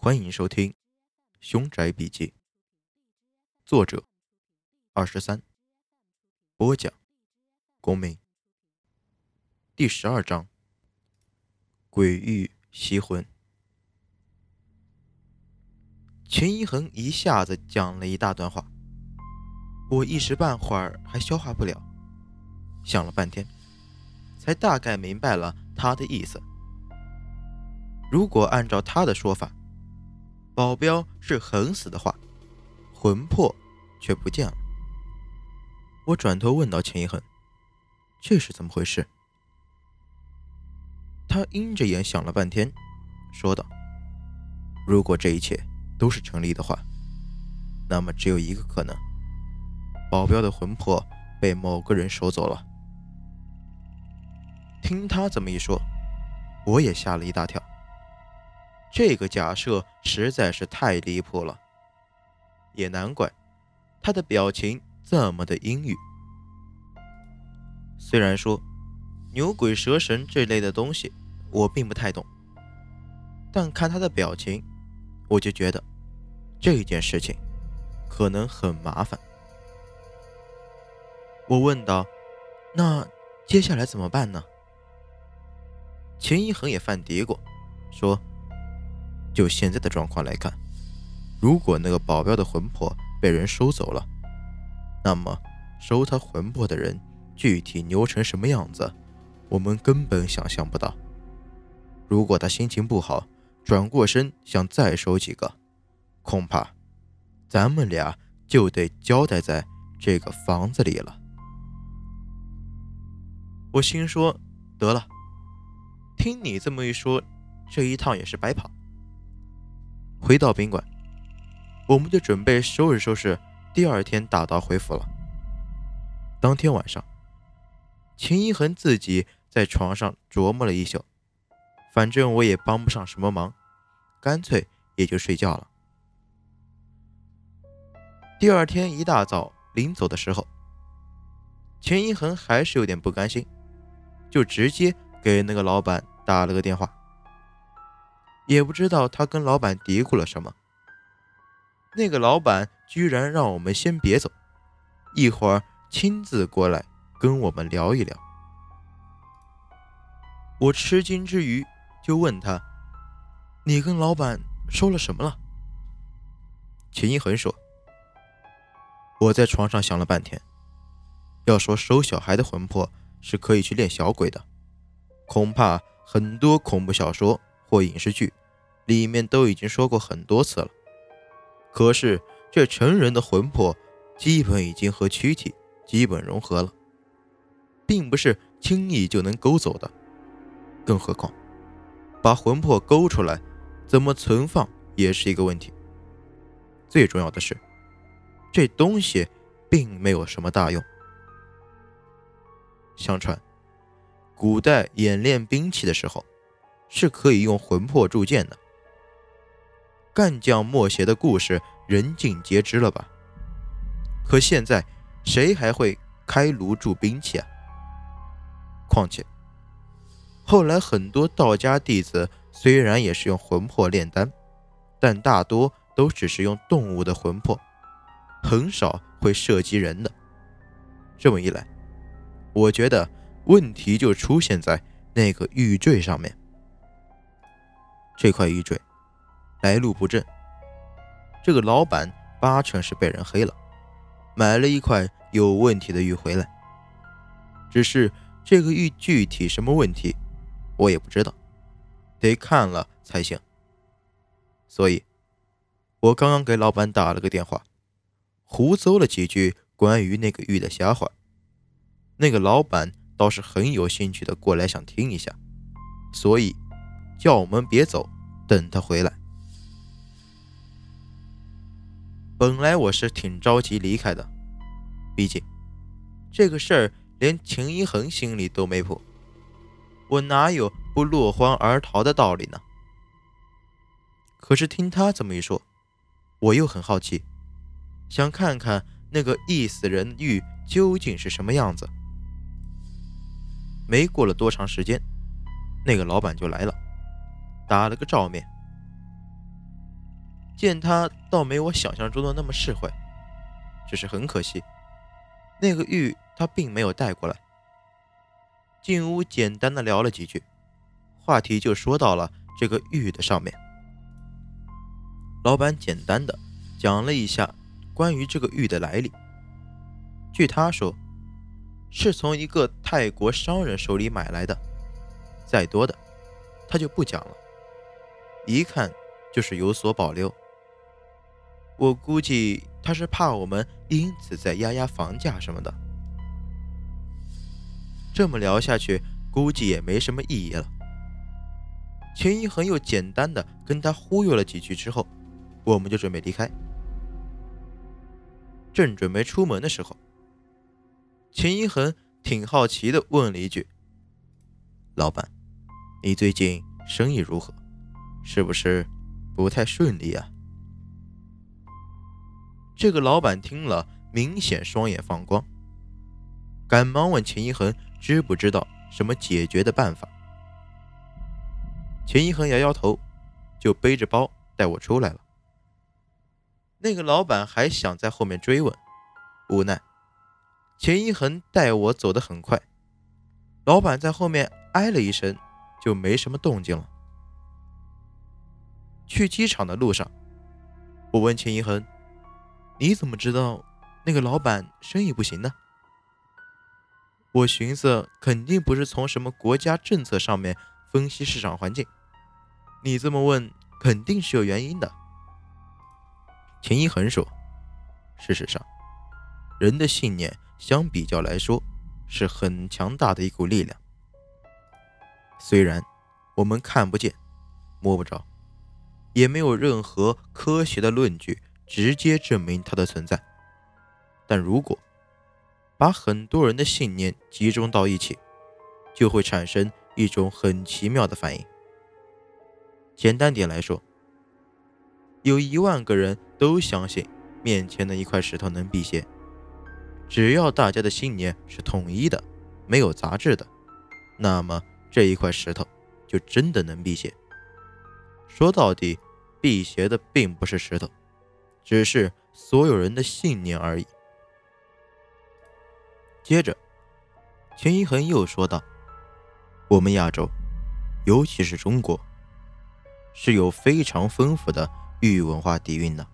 欢迎收听《凶宅笔记》，作者二十三，播讲公明。第十二章：鬼域吸魂。秦一恒一下子讲了一大段话，我一时半会儿还消化不了，想了半天，才大概明白了他的意思。如果按照他的说法，保镖是横死的话，魂魄却不见了。我转头问到钱一恒：“这是怎么回事？”他阴着眼想了半天，说道：“如果这一切都是成立的话，那么只有一个可能：保镖的魂魄被某个人收走了。”听他这么一说，我也吓了一大跳。这个假设实在是太离谱了，也难怪他的表情这么的阴郁。虽然说牛鬼蛇神这类的东西我并不太懂，但看他的表情，我就觉得这件事情可能很麻烦。我问道：“那接下来怎么办呢？”秦一恒也犯嘀咕，说。就现在的状况来看，如果那个保镖的魂魄被人收走了，那么收他魂魄的人具体牛成什么样子，我们根本想象不到。如果他心情不好，转过身想再收几个，恐怕咱们俩就得交代在这个房子里了。我心说，得了，听你这么一说，这一趟也是白跑。回到宾馆，我们就准备收拾收拾，第二天打道回府了。当天晚上，秦一恒自己在床上琢磨了一宿，反正我也帮不上什么忙，干脆也就睡觉了。第二天一大早临走的时候，秦一恒还是有点不甘心，就直接给那个老板打了个电话。也不知道他跟老板嘀咕了什么，那个老板居然让我们先别走，一会儿亲自过来跟我们聊一聊。我吃惊之余就问他：“你跟老板说了什么了？”秦一恒说：“我在床上想了半天，要说收小孩的魂魄是可以去练小鬼的，恐怕很多恐怖小说。”或影视剧里面都已经说过很多次了，可是这成人的魂魄基本已经和躯体基本融合了，并不是轻易就能勾走的。更何况，把魂魄勾出来，怎么存放也是一个问题。最重要的是，这东西并没有什么大用。相传，古代演练兵器的时候。是可以用魂魄铸剑的。干将莫邪的故事人尽皆知了吧？可现在谁还会开炉铸兵器啊？况且后来很多道家弟子虽然也是用魂魄炼丹，但大多都只是用动物的魂魄，很少会涉及人的。这么一来，我觉得问题就出现在那个玉坠上面。这块玉坠来路不正，这个老板八成是被人黑了，买了一块有问题的玉回来。只是这个玉具体什么问题，我也不知道，得看了才行。所以，我刚刚给老板打了个电话，胡诌了几句关于那个玉的瞎话。那个老板倒是很有兴趣的过来想听一下，所以。叫我们别走，等他回来。本来我是挺着急离开的，毕竟这个事儿连秦一恒心里都没谱，我哪有不落荒而逃的道理呢？可是听他这么一说，我又很好奇，想看看那个缢死人玉究竟是什么样子。没过了多长时间，那个老板就来了。打了个照面，见他倒没我想象中的那么实惠，只是很可惜，那个玉他并没有带过来。进屋简单的聊了几句，话题就说到了这个玉的上面。老板简单的讲了一下关于这个玉的来历。据他说，是从一个泰国商人手里买来的。再多的，他就不讲了。一看就是有所保留。我估计他是怕我们因此再压压房价什么的。这么聊下去，估计也没什么意义了。秦一恒又简单的跟他忽悠了几句之后，我们就准备离开。正准备出门的时候，秦一恒挺好奇的问了一句：“老板，你最近生意如何？是不是不太顺利啊？”这个老板听了，明显双眼放光，赶忙问秦一恒。知不知道什么解决的办法？钱一恒摇摇头，就背着包带我出来了。那个老板还想在后面追问，无奈钱一恒带我走得很快，老板在后面哎了一声，就没什么动静了。去机场的路上，我问钱一恒：“你怎么知道那个老板生意不行呢？”我寻思，肯定不是从什么国家政策上面分析市场环境。你这么问，肯定是有原因的。钱一恒说：“事实上，人的信念相比较来说是很强大的一股力量。虽然我们看不见、摸不着，也没有任何科学的论据直接证明它的存在，但如果……”把很多人的信念集中到一起，就会产生一种很奇妙的反应。简单点来说，有一万个人都相信面前的一块石头能辟邪，只要大家的信念是统一的，没有杂质的，那么这一块石头就真的能辟邪。说到底，辟邪的并不是石头，只是所有人的信念而已。接着，钱一恒又说道：“我们亚洲，尤其是中国，是有非常丰富的玉文化底蕴的。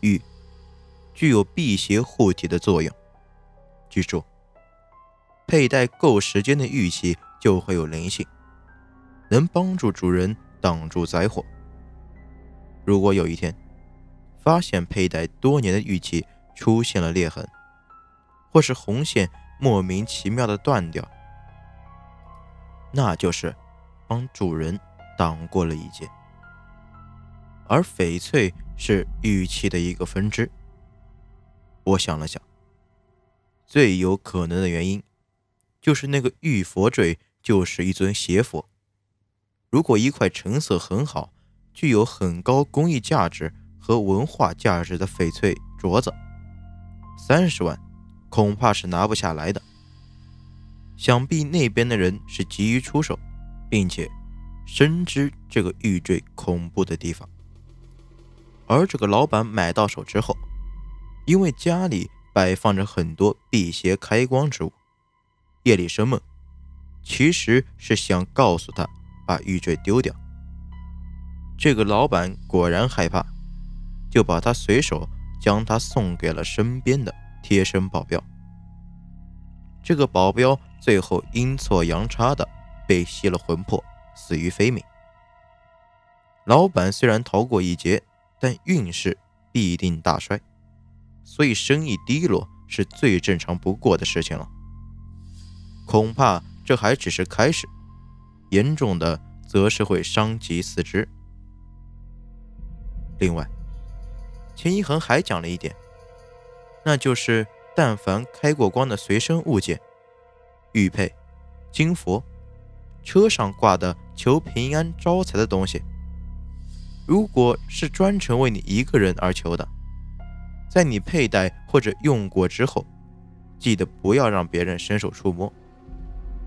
玉具有辟邪护体的作用。据说，佩戴够时间的玉器就会有灵性，能帮助主人挡住灾祸。如果有一天发现佩戴多年的玉器出现了裂痕，”或是红线莫名其妙的断掉，那就是帮主人挡过了一劫。而翡翠是玉器的一个分支。我想了想，最有可能的原因就是那个玉佛坠就是一尊邪佛。如果一块成色很好、具有很高工艺价值和文化价值的翡翠镯子，三十万。恐怕是拿不下来的。想必那边的人是急于出手，并且深知这个玉坠恐怖的地方。而这个老板买到手之后，因为家里摆放着很多辟邪开光之物，夜里生梦，其实是想告诉他把玉坠丢掉。这个老板果然害怕，就把他随手将他送给了身边的。贴身保镖，这个保镖最后阴错阳差的被吸了魂魄，死于非命。老板虽然逃过一劫，但运势必定大衰，所以生意低落是最正常不过的事情了。恐怕这还只是开始，严重的则是会伤及四肢。另外，钱一恒还讲了一点。那就是，但凡开过光的随身物件，玉佩、金佛、车上挂的求平安招财的东西，如果是专程为你一个人而求的，在你佩戴或者用过之后，记得不要让别人伸手触摸，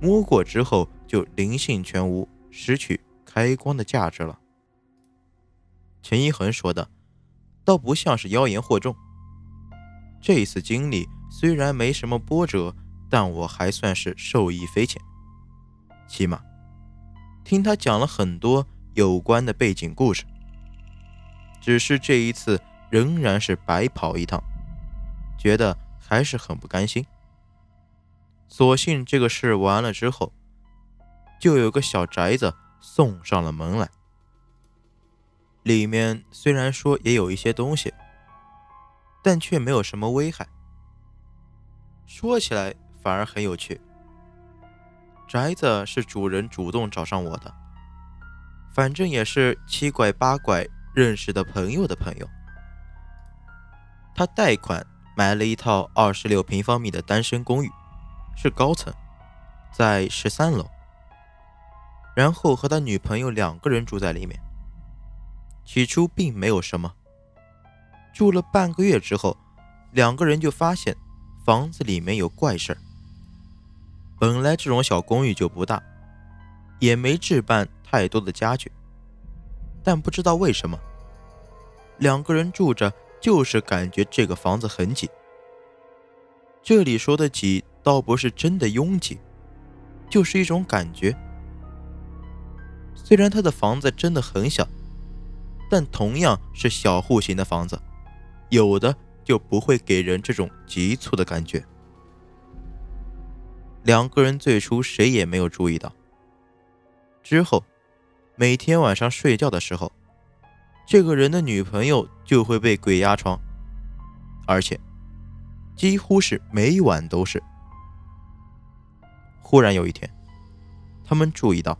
摸过之后就灵性全无，失去开光的价值了。陈一恒说的，倒不像是妖言惑众。这一次经历虽然没什么波折，但我还算是受益匪浅。起码听他讲了很多有关的背景故事。只是这一次仍然是白跑一趟，觉得还是很不甘心。所幸这个事完了之后，就有个小宅子送上了门来。里面虽然说也有一些东西。但却没有什么危害。说起来反而很有趣。宅子是主人主动找上我的，反正也是七拐八拐认识的朋友的朋友。他贷款买了一套二十六平方米的单身公寓，是高层，在十三楼。然后和他女朋友两个人住在里面。起初并没有什么。住了半个月之后，两个人就发现房子里面有怪事儿。本来这种小公寓就不大，也没置办太多的家具，但不知道为什么，两个人住着就是感觉这个房子很挤。这里说的挤，倒不是真的拥挤，就是一种感觉。虽然他的房子真的很小，但同样是小户型的房子。有的就不会给人这种急促的感觉。两个人最初谁也没有注意到，之后每天晚上睡觉的时候，这个人的女朋友就会被鬼压床，而且几乎是每晚都是。忽然有一天，他们注意到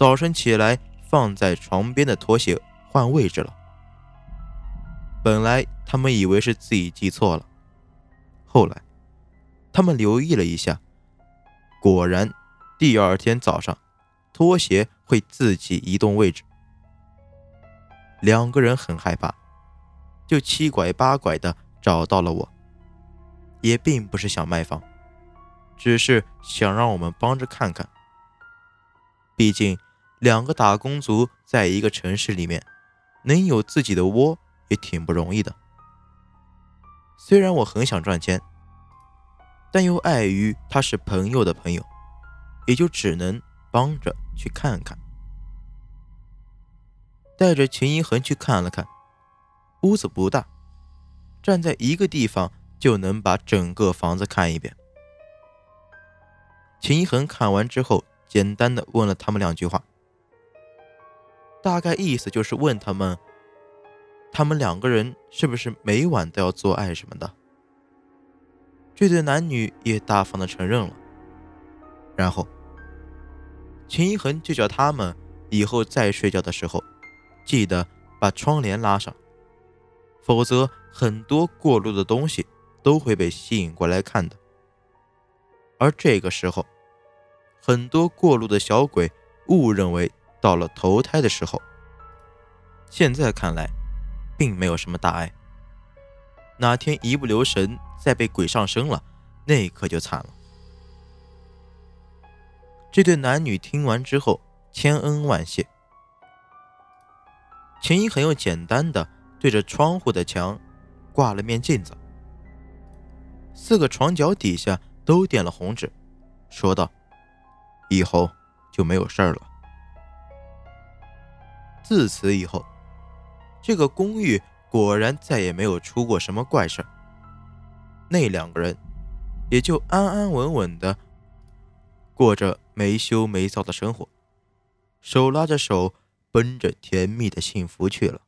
早晨起来放在床边的拖鞋换位置了。本来他们以为是自己记错了，后来他们留意了一下，果然第二天早上拖鞋会自己移动位置。两个人很害怕，就七拐八拐的找到了我，也并不是想卖房，只是想让我们帮着看看。毕竟两个打工族在一个城市里面，能有自己的窝。也挺不容易的。虽然我很想赚钱，但又碍于他是朋友的朋友，也就只能帮着去看看。带着秦一恒去看了看，屋子不大，站在一个地方就能把整个房子看一遍。秦一恒看完之后，简单的问了他们两句话，大概意思就是问他们。他们两个人是不是每晚都要做爱什么的？这对男女也大方的承认了。然后，秦一恒就叫他们以后再睡觉的时候，记得把窗帘拉上，否则很多过路的东西都会被吸引过来看的。而这个时候，很多过路的小鬼误认为到了投胎的时候。现在看来。并没有什么大碍。哪天一不留神再被鬼上身了，那可就惨了。这对男女听完之后，千恩万谢。秦一很又简单的对着窗户的墙挂了面镜子，四个床脚底下都点了红纸，说道：“以后就没有事儿了。”自此以后。这个公寓果然再也没有出过什么怪事那两个人也就安安稳稳的过着没羞没臊的生活，手拉着手奔着甜蜜的幸福去了。